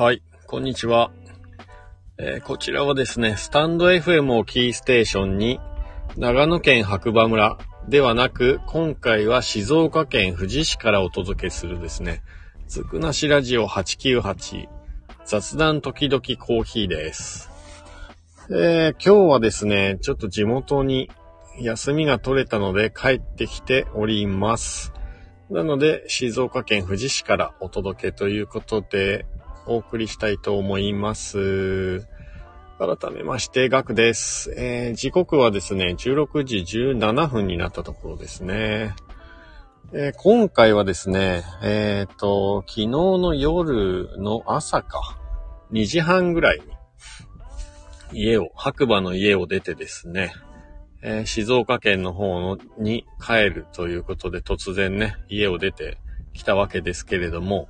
はい、こんにちは。えー、こちらはですね、スタンド FM をキーステーションに、長野県白馬村ではなく、今回は静岡県富士市からお届けするですね、つくなしラジオ898雑談時々コーヒーです。えー、今日はですね、ちょっと地元に休みが取れたので帰ってきております。なので、静岡県富士市からお届けということで、お送りしたいと思います。改めまして、ガクです。えー、時刻はですね、16時17分になったところですね。えー、今回はですね、えっ、ー、と、昨日の夜の朝か、2時半ぐらいに、家を、白馬の家を出てですね、えー、静岡県の方のに帰るということで突然ね、家を出てきたわけですけれども、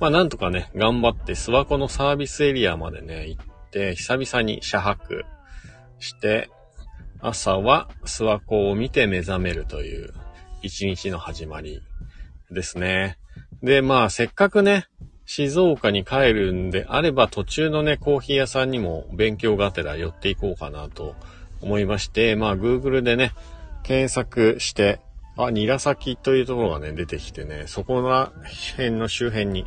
まあなんとかね、頑張って諏訪湖のサービスエリアまでね、行って、久々に車泊して、朝は諏訪湖を見て目覚めるという一日の始まりですね。で、まあせっかくね、静岡に帰るんであれば途中のね、コーヒー屋さんにも勉強がてら寄っていこうかなと思いまして、まあ Google でね、検索して、あ、韮崎というところがね、出てきてね、そこら辺の周辺に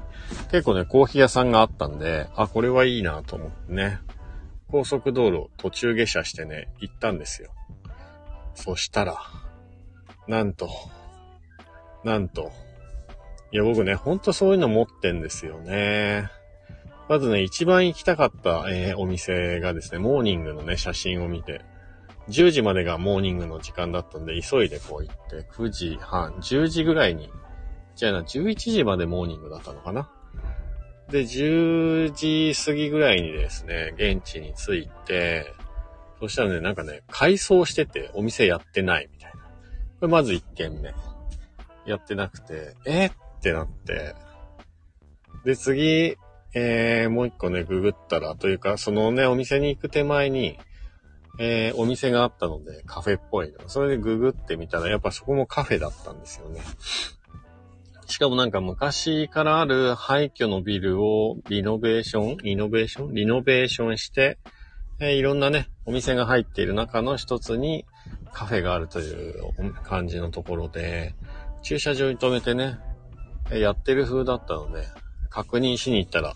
結構ね、コーヒー屋さんがあったんで、あ、これはいいなと思ってね、高速道路途中下車してね、行ったんですよ。そしたら、なんと、なんと、いや僕ね、ほんとそういうの持ってんですよね。まずね、一番行きたかった、えー、お店がですね、モーニングのね、写真を見て、10時までがモーニングの時間だったんで、急いでこう行って、9時半、10時ぐらいに、じゃあな、11時までモーニングだったのかな？で、10時過ぎぐらいにですね、現地に着いて、そしたらね、なんかね、改装してて、お店やってないみたいな。これまず1軒目。やってなくて、えってなって、で、次、えー、もう一個ね、ググったら、というか、そのね、お店に行く手前に、えー、お店があったので、カフェっぽいの。それでググってみたら、やっぱそこもカフェだったんですよね。しかもなんか昔からある廃墟のビルをリノベーション？リノベーション？リノベーションして、えー、いろんなね、お店が入っている中の一つにカフェがあるという感じのところで、駐車場に停めてね、やってる風だったので、確認しに行ったら、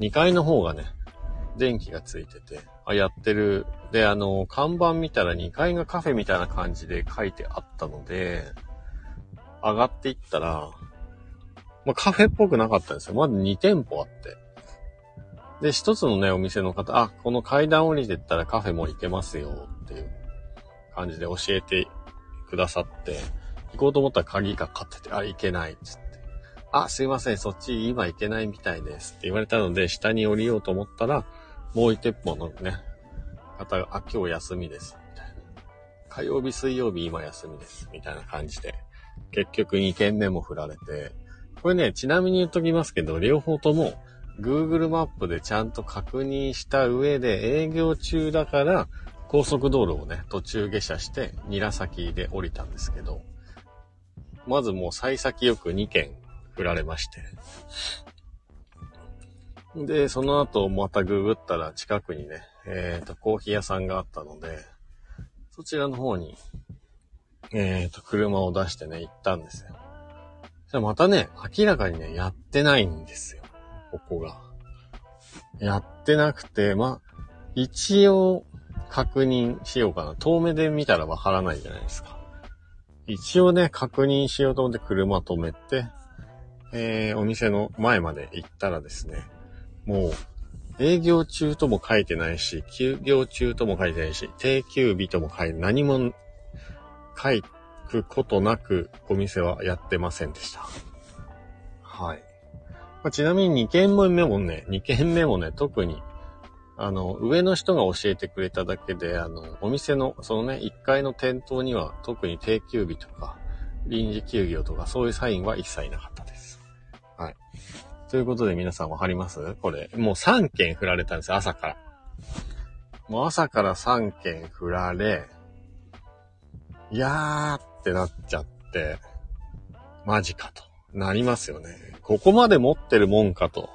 2階の方がね、電気がついてて、やってる。で、あの、看板見たら2階がカフェみたいな感じで書いてあったので、上がっていったら、まあ、カフェっぽくなかったんですよ。まだ2店舗あって。で、一つのね、お店の方、あ、この階段降りてったらカフェも行けますよっていう感じで教えてくださって、行こうと思ったら鍵がかってて、あ、行けないっつって。あ、すいません、そっち今行けないみたいですって言われたので、下に降りようと思ったら、もう一店舗のね、方が、あ、今日休みです。みたいな。火曜日、水曜日今休みです。みたいな感じで、結局2件目も振られて、これね、ちなみに言っときますけど、両方とも Google マップでちゃんと確認した上で営業中だから、高速道路をね、途中下車して、韮崎で降りたんですけど、まずもう幸先よく2件振られまして、で、その後またググったら近くにね、えっ、ー、と、コーヒー屋さんがあったので、そちらの方に、えっ、ー、と、車を出してね、行ったんですよ。じゃまたね、明らかにね、やってないんですよ。ここが。やってなくて、まあ、一応確認しようかな。遠目で見たらわからないじゃないですか。一応ね、確認しようと思って車止めて、えー、お店の前まで行ったらですね、もう、営業中とも書いてないし、休業中とも書いてないし、定休日とも書いて、何も書くことなくお店はやってませんでした。はい。まあ、ちなみに2件目もね、2件目もね、特に、あの、上の人が教えてくれただけで、あの、お店の、そのね、1階の店頭には特に定休日とか、臨時休業とか、そういうサインは一切なかったです。はい。ということで皆さんわかります？これ。もう3件振られたんですよ、朝から。もう朝から3件振られ、いやーってなっちゃって、マジかと。なりますよね。ここまで持ってるもんかと。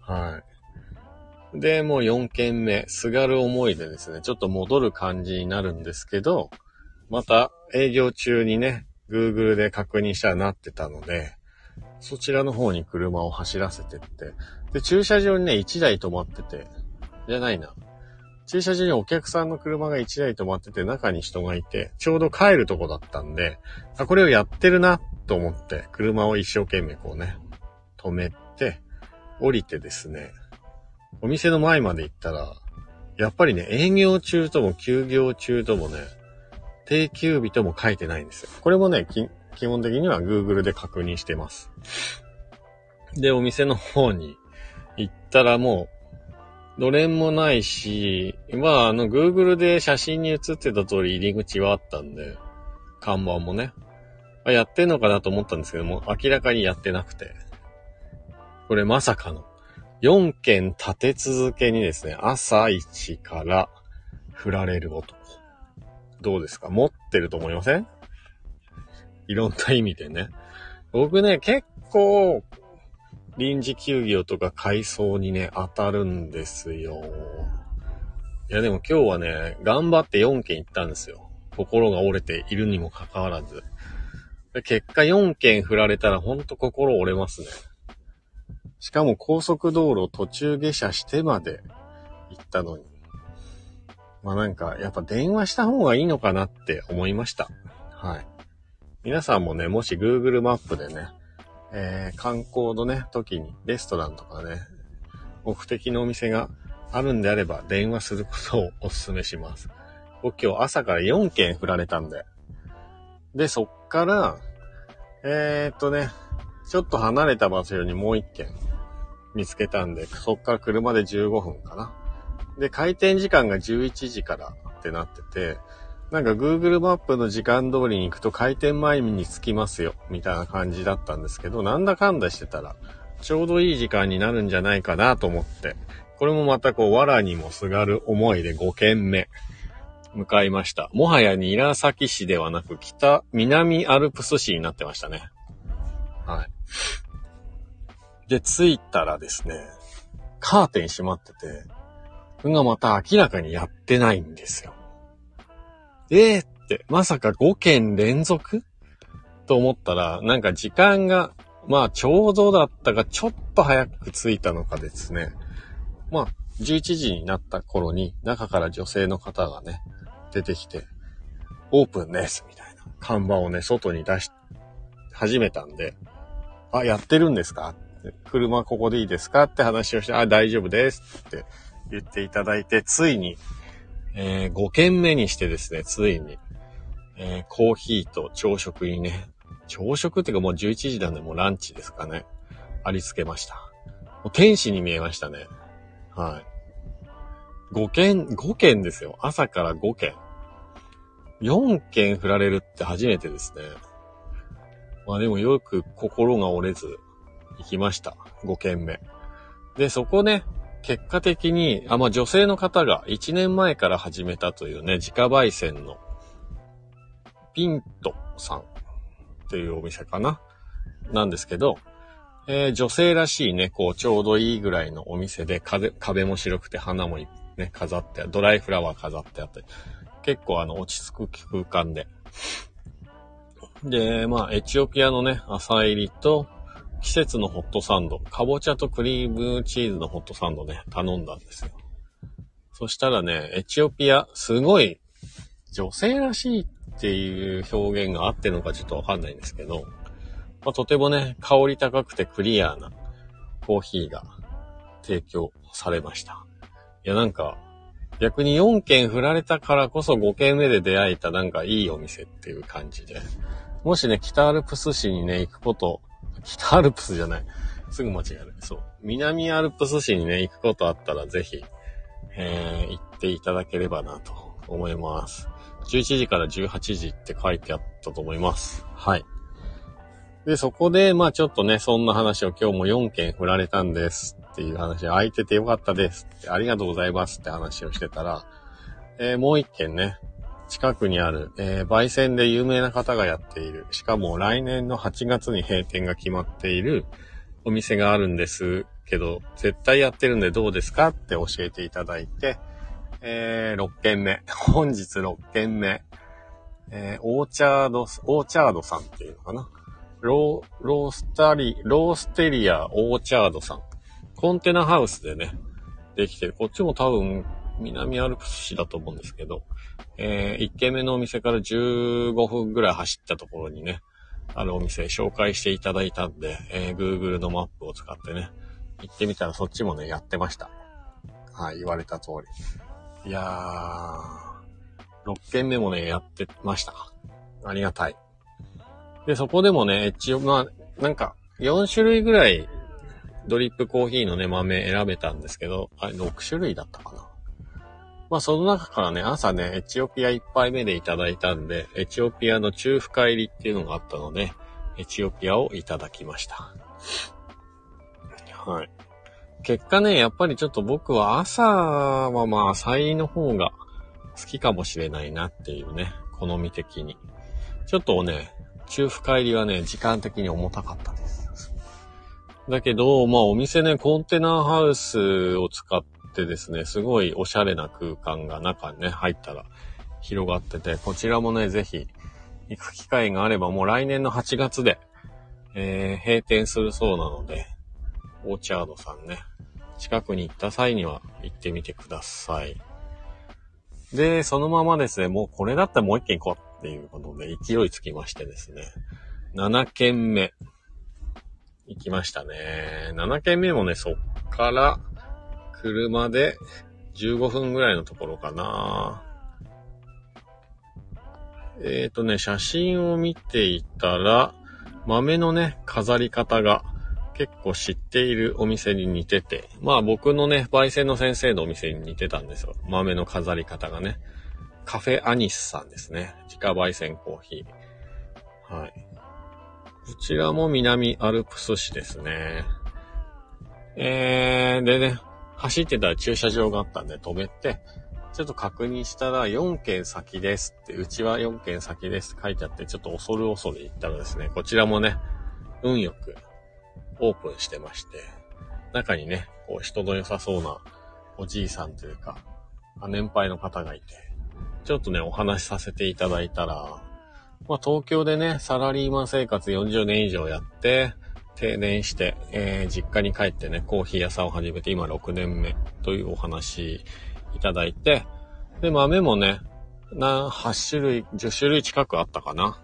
はい。で、もう4件目、すがる思いでですね、ちょっと戻る感じになるんですけど、また営業中にね、Google で確認したらなってたので、そちらの方に車を走らせてって、で、駐車場にね、1台止まってて、じゃないな。駐車場にお客さんの車が1台止まってて、中に人がいて、ちょうど帰るとこだったんで、あ、これをやってるな、と思って、車を一生懸命こうね、止めて、降りてですね、お店の前まで行ったら、やっぱりね、営業中とも休業中ともね、定休日とも書いてないんですよ。これもね、基本的には Google で確認してます。で、お店の方に行ったらもう、のれもないし、まあ、あの、Google で写真に写ってた通り入り口はあったんで、看板もね、あやってんのかなと思ったんですけども、明らかにやってなくて。これまさかの、4件立て続けにですね、朝一から振られる男。どうですか？持ってると思いません？いろんな意味でね。僕ね、結構、臨時休業とか改装にね、当たるんですよ。いやでも今日はね、頑張って4件行ったんですよ。心が折れているにもかかわらず。結果4件振られたらほんと心折れますね。しかも高速道路途中下車してまで行ったのに。まあなんか、やっぱ電話した方がいいのかなって思いました。はい。皆さんもね、もし Google マップでね、えー、観光のね、時にレストランとかね、目的のお店があるんであれば電話することをお勧めします。僕今日朝から4件振られたんで。で、そっから、えー、っとね、ちょっと離れた場所にもう1件見つけたんで、そっから車で15分かな。で、開店時間が11時からってなってて、なんか Google マップの時間通りに行くと開店前に着きますよ、みたいな感じだったんですけど、なんだかんだしてたら、ちょうどいい時間になるんじゃないかなと思って、これもまたこう、藁にもすがる思いで5軒目、向かいました。もはや韮崎市ではなく、北、南アルプス市になってましたね。はい。で、着いたらですね、カーテン閉まってて、それがまた明らかにやってないんですよ。えー、って、まさか5件連続？と思ったら、なんか時間が、まあちょうどだったか、ちょっと早く着いたのかですね。まあ、11時になった頃に、中から女性の方がね、出てきて、オープンです、みたいな看板をね、外に出し、始めたんで、あ、やってるんですか？車ここでいいですか？って話をして、あ、大丈夫ですって言っていただいて、ついにえー、5軒目にしてですね、ついに、えー、コーヒーと朝食にね、朝食っていうかもう11時なんでもうランチですかね。ありつけました。もう天使に見えましたね。はい。5件、5件ですよ。朝から5件。4件振られるって初めてですね。まあでもよく心が折れず行きました。5件目。で、そこね、結果的に、あ、まあ、女性の方が1年前から始めたというね、自家焙煎のピントさんっていうお店かな？なんですけど、えー、女性らしいね、こう、ちょうどいいぐらいのお店で、壁も白くて花もね、飾って、ドライフラワー飾ってあって、結構あの、落ち着く空間で。で、まあ、エチオピアのね、朝入りと、季節のホットサンド、かぼちゃとクリームチーズのホットサンドね、頼んだんですよ。そしたらね、エチオピア、すごい女性らしいっていう表現があってのかちょっとわかんないんですけど、まあ、とてもね、香り高くてクリアなコーヒーが提供されました。いや、なんか、逆に4件振られたからこそ5件目で出会えたなんかいいお店っていう感じで。もしね、北アルプス市にね、行くこと北アルプスじゃない。すぐ間違える。そう。南アルプス市にね、行くことあったらぜひ、えー、行っていただければなと思います。11時から18時って書いてあったと思います。はい。で、そこで、まあちょっとね、そんな話を今日も4件振られたんですっていう話、空いててよかったですって、ありがとうございますって話をしてたら、えー、もう1件ね、近くにある、えー、焙煎で有名な方がやっている、しかも来年の8月に閉店が決まっている、お店があるんですけど、絶対やってるんでどうですかって教えていただいて、えー、6軒目。本日6軒目。えー、オーチャード、オーチャードさんっていうのかな。ロー、ロースタリ、ローステリアオーチャードさん。コンテナハウスでね、できてる。こっちも多分、南アルプス市だと思うんですけど、えー、1軒目のお店から15分ぐらい走ったところにね、あるお店紹介していただいたんで、えー、Google のマップを使ってね、行ってみたらそっちもね、やってました。はい、言われた通り。いやー、6軒目もね、やってました。ありがたい。で、そこでもね、一応、まあ、なんか、4種類ぐらい、ドリップコーヒーのね、豆選べたんですけど、あれ、6種類だったかな。まあ、その中からね、朝ね、エチオピア1杯目でいただいたんで、エチオピアの中深入りっていうのがあったので、エチオピアをいただきました。はい。結果ね、やっぱりちょっと僕は朝はまあ、浅いの方が好きかもしれないなっていうね、好み的に。ちょっとね、中深入りはね、時間的に重たかったです。だけど、まあお店ね、コンテナハウスを使ってですね、すごいおしゃれな空間が中にね、入ったら広がってて、こちらもね、ぜひ行く機会があればもう来年の8月で、えー、閉店するそうなので、オーチャードさんね、近くに行った際には行ってみてください。で、そのままですね、もうこれだったらもう一軒行こうっていうことで勢いつきましてですね、7軒目、行きましたね。7軒目もね、そっから、車で15分ぐらいのところかな。えっ、ー、とね、写真を見ていたら、豆のね、飾り方が結構知っているお店に似てて、まあ僕のね、焙煎の先生のお店に似てたんですよ。豆の飾り方がね。カフェアニスさんですね。自家焙煎コーヒー。はい。こちらも南アルプス市ですね。えー、でね、走ってたら駐車場があったんで止めて、ちょっと確認したら4件先ですって、うちは4件先ですって書いてあって、ちょっと恐る恐る行ったらですね、こちらもね、運よくオープンしてまして、中にね、こう人の良さそうなおじいさんというか、年配の方がいて、ちょっとね、お話しさせていただいたら、まあ、東京でね、サラリーマン生活40年以上やって、定年して、えー、実家に帰ってね、コーヒー屋さんを始めて今6年目というお話いただいて、で、豆もね、な、8種類、10種類近くあったかな。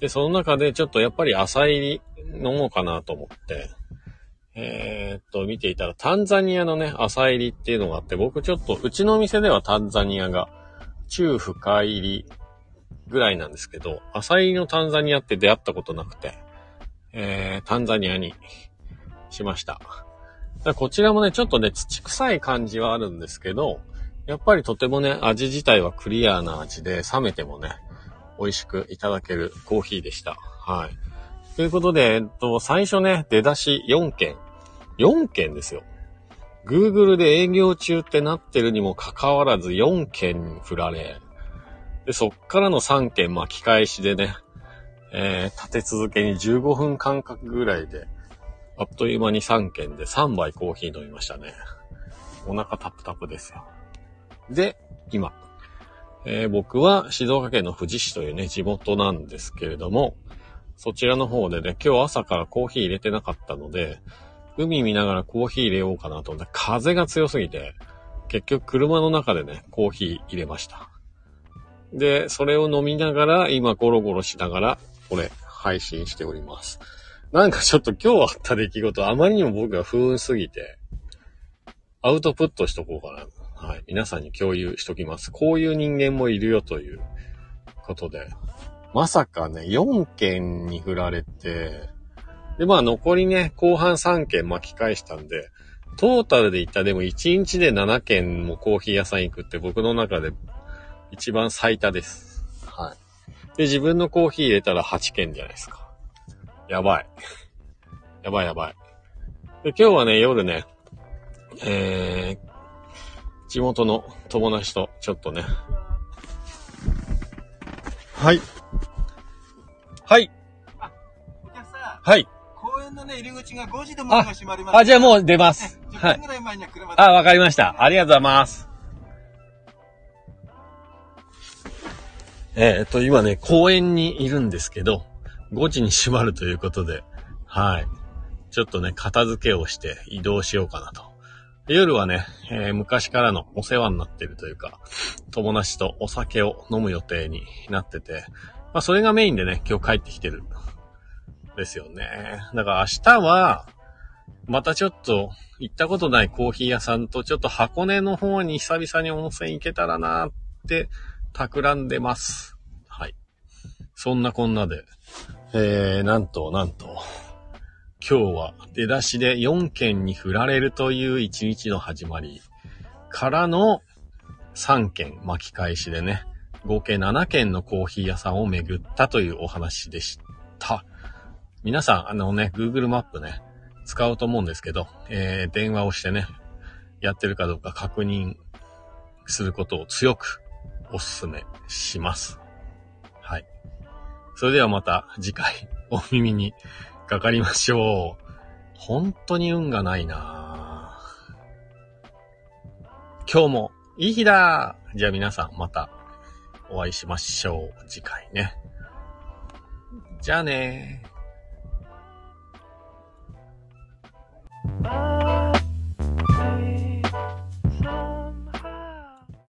で、その中でちょっとやっぱり浅入り飲もうかなと思って、えー、っと、見ていたらタンザニアのね、浅入りっていうのがあって、僕ちょっと、うちの店ではタンザニアが中深入りぐらいなんですけど、浅入りのタンザニアって出会ったことなくて、えー、タンザニアにしました。こちらもね、ちょっとね、土臭い感じはあるんですけど、やっぱりとてもね、味自体はクリアな味で、冷めてもね、美味しくいただけるコーヒーでした。はい。ということで、えっと、最初ね、出だし4件。4件ですよ。Google で営業中ってなってるにもかかわらず4件振られ、で、そっからの3件巻き返しでね、えー、立て続けに15分間隔ぐらいで、あっという間に3件で3杯コーヒー飲みましたね。お腹タプタプですよ。で、今、えー、僕は静岡県の富士市というね、地元なんですけれども、そちらの方でね、今日朝からコーヒー入れてなかったので、海見ながらコーヒー入れようかなと思って、風が強すぎて、結局車の中でね、コーヒー入れました。で、それを飲みながら、今ゴロゴロしながら、これ、配信しております。なんかちょっと今日あった出来事、あまりにも僕が不運すぎて、アウトプットしとこうかな。はい。皆さんに共有しときます。こういう人間もいるよということで。まさかね、4件に振られて、で、まあ残りね、後半3件巻き返したんで、トータルで言ったらでも1日で7件もコーヒー屋さん行くって僕の中で一番最多です。はい。で、自分のコーヒー入れたら8件じゃないですか。やばい。やばいやばい。で、今日はね、夜ね、えー、地元の友達とちょっとね、はい。はい。あ、お客さん。はい。公園のね、で入り口が5時で門が閉まります。あ、じゃあもう出ます。10はい。分ぐらい前には車で。あ、わかりました。ありがとうございます。えっ、と、今ね、公園にいるんですけど、5時に閉まるということで、はい。ちょっとね、片付けをして移動しようかなと。夜はね、えー昔からのお世話になってるというか、友達とお酒を飲む予定になってて、まあそれがメインでね、今日帰ってきてる。ですよね。だから明日は、またちょっと行ったことないコーヒー屋さんとちょっと箱根の方に久々に温泉行けたらなーって企んでます。はい。そんなこんなで、えー、なんとなんと、今日は出だしで4件に振られるという一日の始まりからの3件巻き返しでね、合計7件のコーヒー屋さんを巡ったというお話でした。皆さん、あのね、Google マップね、使うと思うんですけど、えー、電話をしてね、やってるかどうか確認することを強くおすすめします。はい。それではまた次回 お耳にかかりましょう。本当に運がないな今日もいい日だじゃあ皆さんまたお会いしましょう。次回ね。じゃあねー。